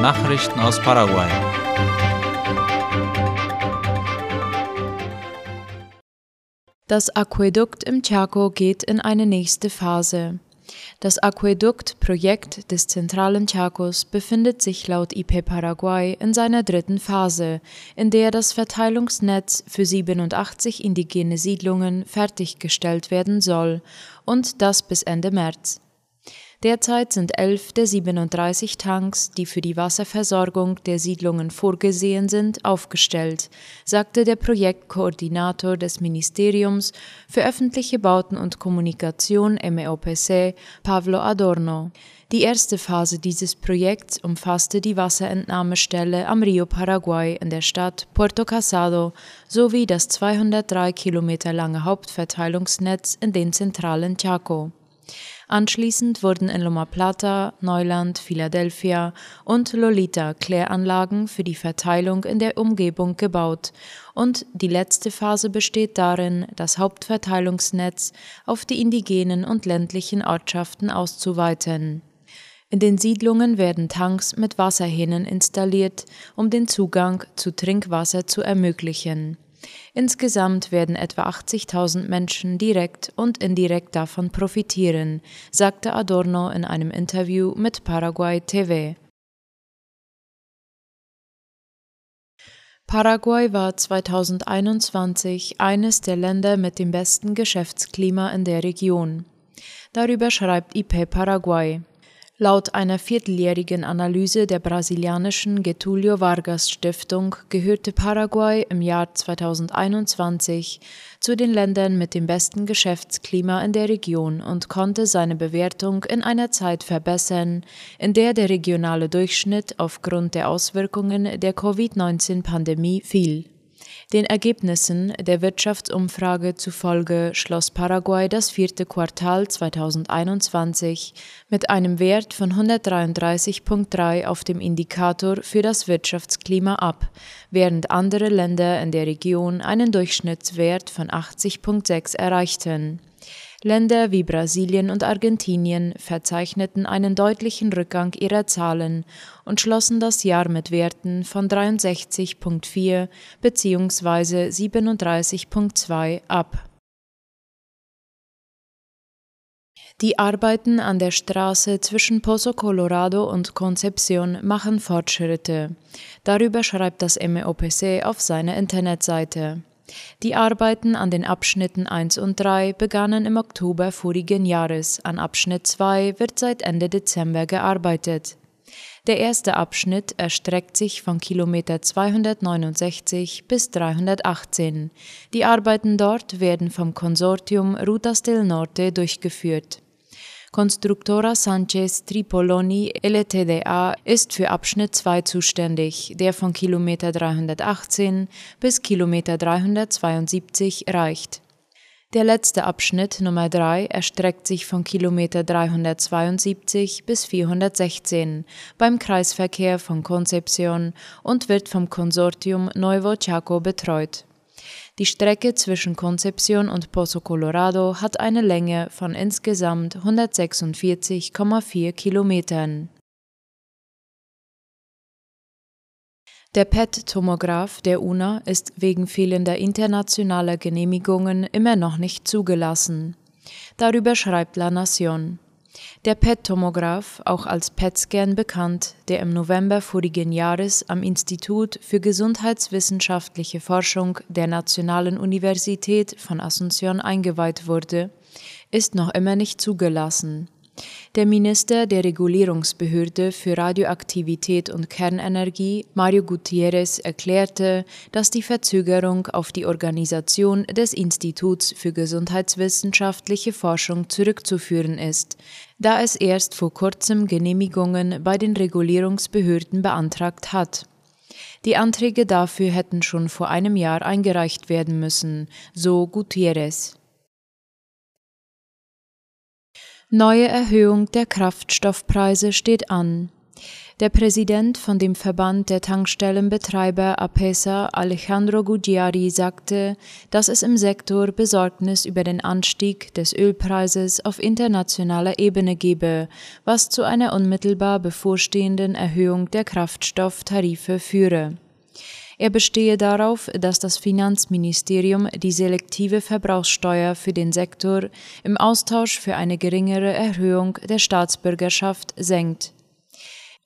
Nachrichten aus Paraguay. Das Aquädukt im Chaco geht in eine nächste Phase. Das Aquädukt-Projekt des zentralen Chacos befindet sich laut IP Paraguay in seiner dritten Phase, in der das Verteilungsnetz für 87 indigene Siedlungen fertiggestellt werden soll, und das bis Ende März. Derzeit sind elf der 37 Tanks, die für die Wasserversorgung der Siedlungen vorgesehen sind, aufgestellt, sagte der Projektkoordinator des Ministeriums für öffentliche Bauten und Kommunikation MEOPC, Pablo Adorno. Die erste Phase dieses Projekts umfasste die Wasserentnahmestelle am Rio Paraguay in der Stadt Puerto Casado sowie das 203 Kilometer lange Hauptverteilungsnetz in den zentralen Chaco. Anschließend wurden in Loma Plata, Neuland, Philadelphia und Lolita Kläranlagen für die Verteilung in der Umgebung gebaut und die letzte Phase besteht darin, das Hauptverteilungsnetz auf die indigenen und ländlichen Ortschaften auszuweiten. In den Siedlungen werden Tanks mit Wasserhähnen installiert, um den Zugang zu Trinkwasser zu ermöglichen. Insgesamt werden etwa 80.000 Menschen direkt und indirekt davon profitieren, sagte Adorno in einem Interview mit Paraguay TV. Paraguay war 2021 eines der Länder mit dem besten Geschäftsklima in der Region. Darüber schreibt IP Paraguay. Laut einer vierteljährigen Analyse der brasilianischen Getulio Vargas Stiftung gehörte Paraguay im Jahr 2021 zu den Ländern mit dem besten Geschäftsklima in der Region und konnte seine Bewertung in einer Zeit verbessern, in der der regionale Durchschnitt aufgrund der Auswirkungen der Covid-19-Pandemie fiel. Den Ergebnissen der Wirtschaftsumfrage zufolge schloss Paraguay das vierte Quartal 2021 mit einem Wert von 133.3 auf dem Indikator für das Wirtschaftsklima ab, während andere Länder in der Region einen Durchschnittswert von 80.6 erreichten. Länder wie Brasilien und Argentinien verzeichneten einen deutlichen Rückgang ihrer Zahlen und schlossen das Jahr mit Werten von 63.4 bzw. 37.2 ab. Die Arbeiten an der Straße zwischen Pozo Colorado und Concepción machen Fortschritte. Darüber schreibt das MEOPC auf seiner Internetseite. Die Arbeiten an den Abschnitten 1 und 3 begannen im Oktober vorigen Jahres, an Abschnitt 2 wird seit Ende Dezember gearbeitet. Der erste Abschnitt erstreckt sich von Kilometer 269 bis 318. Die Arbeiten dort werden vom Konsortium Rutas del Norte durchgeführt. Constructora Sanchez Tripoloni LTDA ist für Abschnitt 2 zuständig, der von Kilometer 318 bis Kilometer 372 reicht. Der letzte Abschnitt Nummer 3 erstreckt sich von Kilometer 372 bis 416 beim Kreisverkehr von Concepción und wird vom Konsortium Nuevo Chaco betreut. Die Strecke zwischen Concepción und Pozo Colorado hat eine Länge von insgesamt 146,4 Kilometern. Der PET-Tomograph der UNA ist wegen fehlender internationaler Genehmigungen immer noch nicht zugelassen. Darüber schreibt La Nación. Der PET-Tomograph, auch als PET-Scan bekannt, der im November vorigen Jahres am Institut für Gesundheitswissenschaftliche Forschung der Nationalen Universität von Asunción eingeweiht wurde, ist noch immer nicht zugelassen. Der Minister der Regulierungsbehörde für Radioaktivität und Kernenergie, Mario Gutierrez, erklärte, dass die Verzögerung auf die Organisation des Instituts für Gesundheitswissenschaftliche Forschung zurückzuführen ist, da es erst vor kurzem Genehmigungen bei den Regulierungsbehörden beantragt hat. Die Anträge dafür hätten schon vor einem Jahr eingereicht werden müssen, so Gutierrez. Neue Erhöhung der Kraftstoffpreise steht an. Der Präsident von dem Verband der Tankstellenbetreiber APESA, Alejandro Guggiari, sagte, dass es im Sektor Besorgnis über den Anstieg des Ölpreises auf internationaler Ebene gebe, was zu einer unmittelbar bevorstehenden Erhöhung der Kraftstofftarife führe. Er bestehe darauf, dass das Finanzministerium die selektive Verbrauchssteuer für den Sektor im Austausch für eine geringere Erhöhung der Staatsbürgerschaft senkt.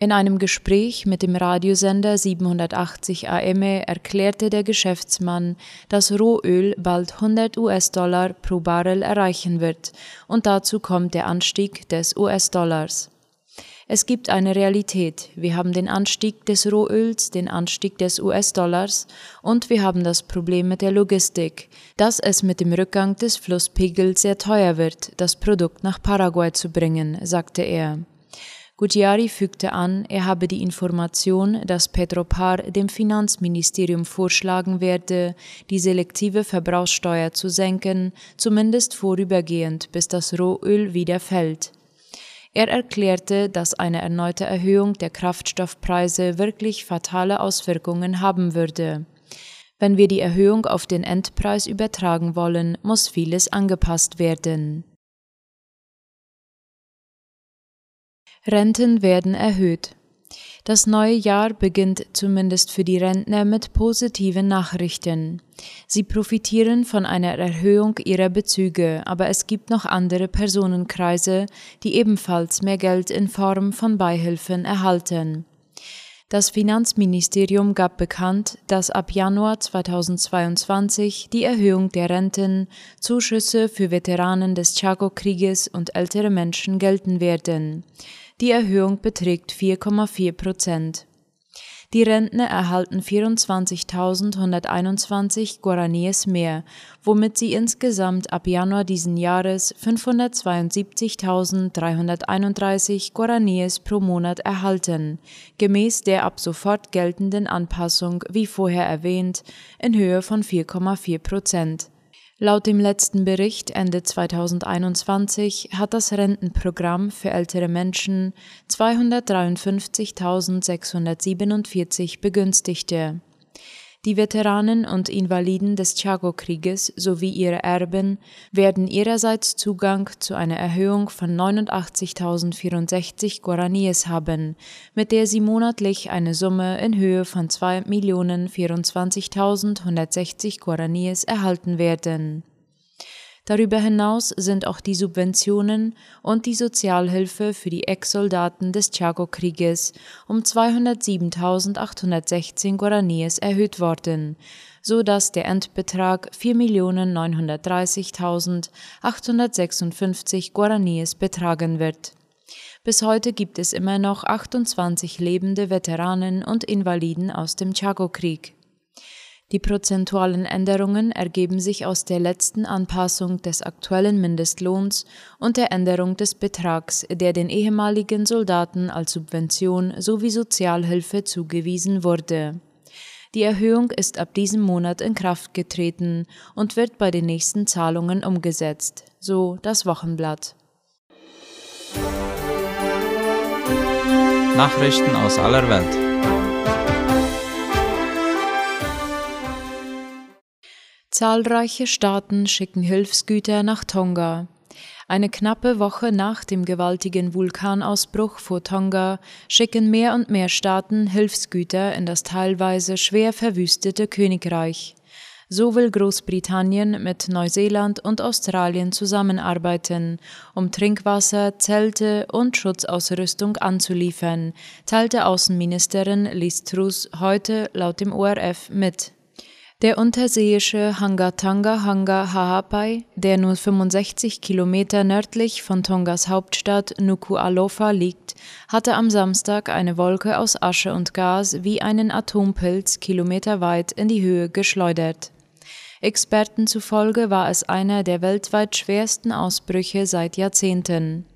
In einem Gespräch mit dem Radiosender 780 AM erklärte der Geschäftsmann, dass Rohöl bald 100 US-Dollar pro Barrel erreichen wird und dazu kommt der Anstieg des US-Dollars. Es gibt eine Realität. Wir haben den Anstieg des Rohöls, den Anstieg des US-Dollars und wir haben das Problem mit der Logistik, dass es mit dem Rückgang des Flusspegels sehr teuer wird, das Produkt nach Paraguay zu bringen, sagte er. Guttiari fügte an, er habe die Information, dass Petropar dem Finanzministerium vorschlagen werde, die selektive Verbrauchssteuer zu senken, zumindest vorübergehend, bis das Rohöl wieder fällt. Er erklärte, dass eine erneute Erhöhung der Kraftstoffpreise wirklich fatale Auswirkungen haben würde. Wenn wir die Erhöhung auf den Endpreis übertragen wollen, muss vieles angepasst werden. Renten werden erhöht. Das neue Jahr beginnt zumindest für die Rentner mit positiven Nachrichten. Sie profitieren von einer Erhöhung ihrer Bezüge, aber es gibt noch andere Personenkreise, die ebenfalls mehr Geld in Form von Beihilfen erhalten. Das Finanzministerium gab bekannt, dass ab Januar 2022 die Erhöhung der Renten, Zuschüsse für Veteranen des Chaco-Krieges und ältere Menschen gelten werden. Die Erhöhung beträgt 4,4 Prozent. Die Rentner erhalten 24.121 Guaraníes mehr, womit sie insgesamt ab Januar diesen Jahres 572.331 Guaraníes pro Monat erhalten, gemäß der ab sofort geltenden Anpassung, wie vorher erwähnt, in Höhe von 4,4 Prozent. Laut dem letzten Bericht Ende 2021 hat das Rentenprogramm für ältere Menschen 253.647 Begünstigte. Die Veteranen und Invaliden des Chaco-Krieges sowie ihre Erben werden ihrerseits Zugang zu einer Erhöhung von 89.064 Guaraníes haben, mit der sie monatlich eine Summe in Höhe von 2.024.160 Guaraníes erhalten werden Darüber hinaus sind auch die Subventionen und die Sozialhilfe für die Ex-Soldaten des Chaco-Krieges um 207.816 Guaraníes erhöht worden, so dass der Endbetrag 4.930.856 Guaraníes betragen wird. Bis heute gibt es immer noch 28 lebende Veteranen und Invaliden aus dem Chaco-Krieg. Die prozentualen Änderungen ergeben sich aus der letzten Anpassung des aktuellen Mindestlohns und der Änderung des Betrags, der den ehemaligen Soldaten als Subvention sowie Sozialhilfe zugewiesen wurde. Die Erhöhung ist ab diesem Monat in Kraft getreten und wird bei den nächsten Zahlungen umgesetzt, so das Wochenblatt. Nachrichten aus aller Welt. Zahlreiche Staaten schicken Hilfsgüter nach Tonga. Eine knappe Woche nach dem gewaltigen Vulkanausbruch vor Tonga schicken mehr und mehr Staaten Hilfsgüter in das teilweise schwer verwüstete Königreich. So will Großbritannien mit Neuseeland und Australien zusammenarbeiten, um Trinkwasser, Zelte und Schutzausrüstung anzuliefern, teilte Außenministerin Liz Truss heute laut dem ORF mit. Der unterseeische Hangatanga Hanga Hahapai, der nur 65 Kilometer nördlich von Tongas Hauptstadt Nuku'alofa liegt, hatte am Samstag eine Wolke aus Asche und Gas wie einen Atompilz kilometerweit in die Höhe geschleudert. Experten zufolge war es einer der weltweit schwersten Ausbrüche seit Jahrzehnten.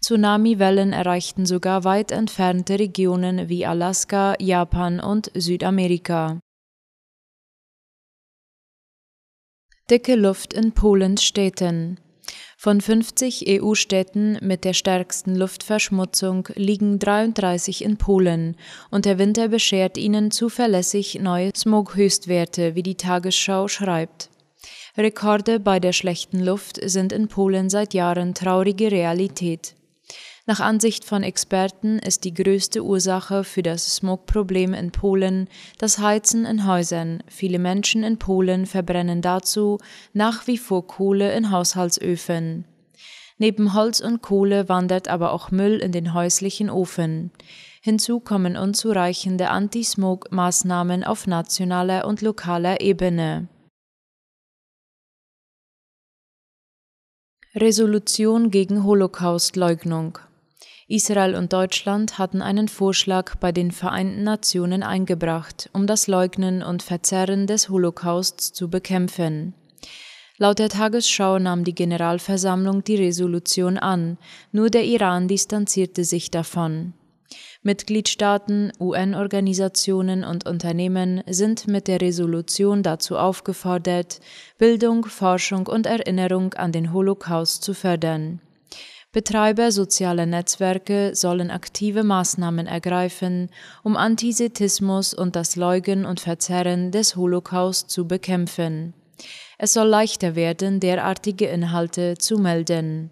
Tsunamiwellen erreichten sogar weit entfernte Regionen wie Alaska, Japan und Südamerika. Dicke Luft in Polens Städten. Von 50 EU-Städten mit der stärksten Luftverschmutzung liegen 33 in Polen und der Winter beschert ihnen zuverlässig neue Smog-Höchstwerte, wie die Tagesschau schreibt. Rekorde bei der schlechten Luft sind in Polen seit Jahren traurige Realität. Nach Ansicht von Experten ist die größte Ursache für das Smogproblem in Polen das Heizen in Häusern. Viele Menschen in Polen verbrennen dazu nach wie vor Kohle in Haushaltsöfen. Neben Holz und Kohle wandert aber auch Müll in den häuslichen Ofen. Hinzu kommen unzureichende Anti-Smog-Maßnahmen auf nationaler und lokaler Ebene. Resolution gegen Holocaustleugnung Israel und Deutschland hatten einen Vorschlag bei den Vereinten Nationen eingebracht, um das Leugnen und Verzerren des Holocausts zu bekämpfen. Laut der Tagesschau nahm die Generalversammlung die Resolution an, nur der Iran distanzierte sich davon. Mitgliedstaaten, UN-Organisationen und Unternehmen sind mit der Resolution dazu aufgefordert, Bildung, Forschung und Erinnerung an den Holocaust zu fördern. Betreiber sozialer Netzwerke sollen aktive Maßnahmen ergreifen, um Antisemitismus und das Leugnen und Verzerren des Holocaust zu bekämpfen. Es soll leichter werden, derartige Inhalte zu melden.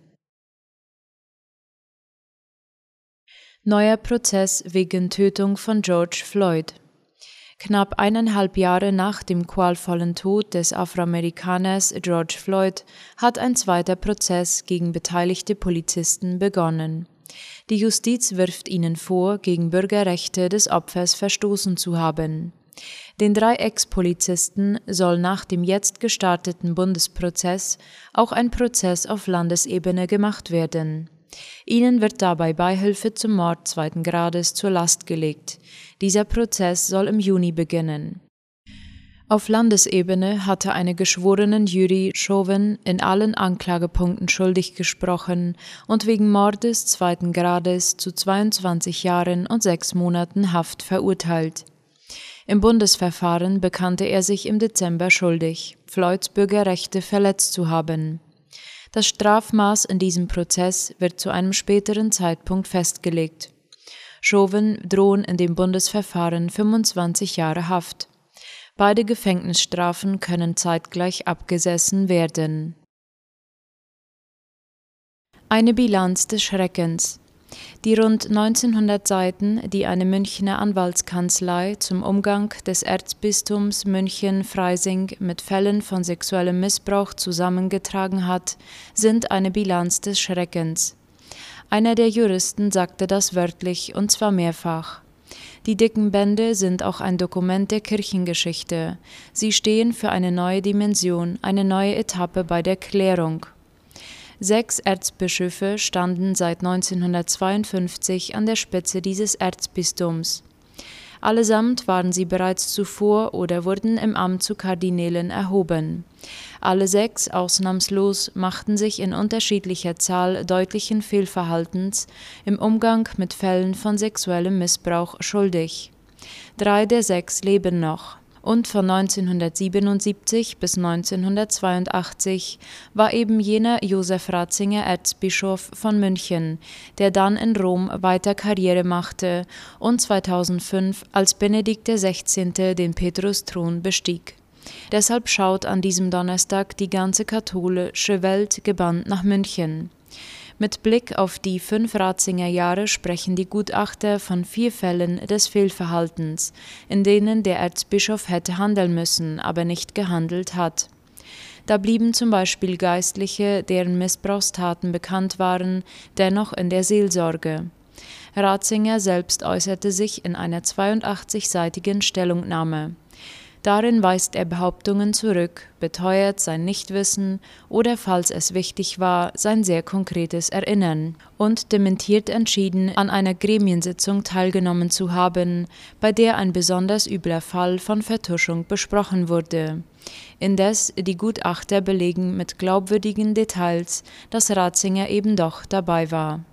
Neuer Prozess wegen Tötung von George Floyd. Knapp eineinhalb Jahre nach dem qualvollen Tod des Afroamerikaners George Floyd hat ein zweiter Prozess gegen beteiligte Polizisten begonnen. Die Justiz wirft ihnen vor, gegen Bürgerrechte des Opfers verstoßen zu haben. Den drei Ex-Polizisten soll nach dem jetzt gestarteten Bundesprozess auch ein Prozess auf Landesebene gemacht werden. Ihnen wird dabei Beihilfe zum Mord zweiten Grades zur Last gelegt. Dieser Prozess soll im Juni beginnen. Auf Landesebene hatte eine Geschworenenjury Chauvin in allen Anklagepunkten schuldig gesprochen und wegen Mordes zweiten Grades zu 22 Jahren und sechs Monaten Haft verurteilt. Im Bundesverfahren bekannte er sich im Dezember schuldig, Floyds Bürgerrechte verletzt zu haben. Das Strafmaß in diesem Prozess wird zu einem späteren Zeitpunkt festgelegt. Chauvin drohen in dem Bundesverfahren 25 Jahre Haft. Beide Gefängnisstrafen können zeitgleich abgesessen werden. Eine Bilanz des Schreckens. Die rund 1900 Seiten, die eine Münchner Anwaltskanzlei zum Umgang des Erzbistums München-Freising mit Fällen von sexuellem Missbrauch zusammengetragen hat, sind eine Bilanz des Schreckens. Einer der Juristen sagte das wörtlich, und zwar mehrfach. Die dicken Bände sind auch ein Dokument der Kirchengeschichte. Sie stehen für eine neue Dimension, eine neue Etappe bei der Klärung. Sechs Erzbischöfe standen seit 1952 an der Spitze dieses Erzbistums. Allesamt waren sie bereits zuvor oder wurden im Amt zu Kardinälen erhoben. Alle sechs ausnahmslos machten sich in unterschiedlicher Zahl deutlichen Fehlverhaltens im Umgang mit Fällen von sexuellem Missbrauch schuldig. Drei der sechs leben noch und von 1977 bis 1982 war eben jener Josef Ratzinger Erzbischof von München, der dann in Rom weiter Karriere machte und 2005 als Benedikt XVI. den Petrusthron bestieg. Deshalb schaut an diesem Donnerstag die ganze katholische Welt gebannt nach München. Mit Blick auf die fünf Ratzinger Jahre sprechen die Gutachter von vier Fällen des Fehlverhaltens, in denen der Erzbischof hätte handeln müssen, aber nicht gehandelt hat. Da blieben zum Beispiel Geistliche, deren Missbrauchstaten bekannt waren, dennoch in der Seelsorge. Ratzinger selbst äußerte sich in einer 82-seitigen Stellungnahme. Darin weist er Behauptungen zurück, beteuert sein Nichtwissen oder, falls es wichtig war, sein sehr konkretes Erinnern und dementiert entschieden, an einer Gremiensitzung teilgenommen zu haben, bei der ein besonders übler Fall von Vertuschung besprochen wurde. Indes die Gutachter belegen mit glaubwürdigen Details, dass Ratzinger eben doch dabei war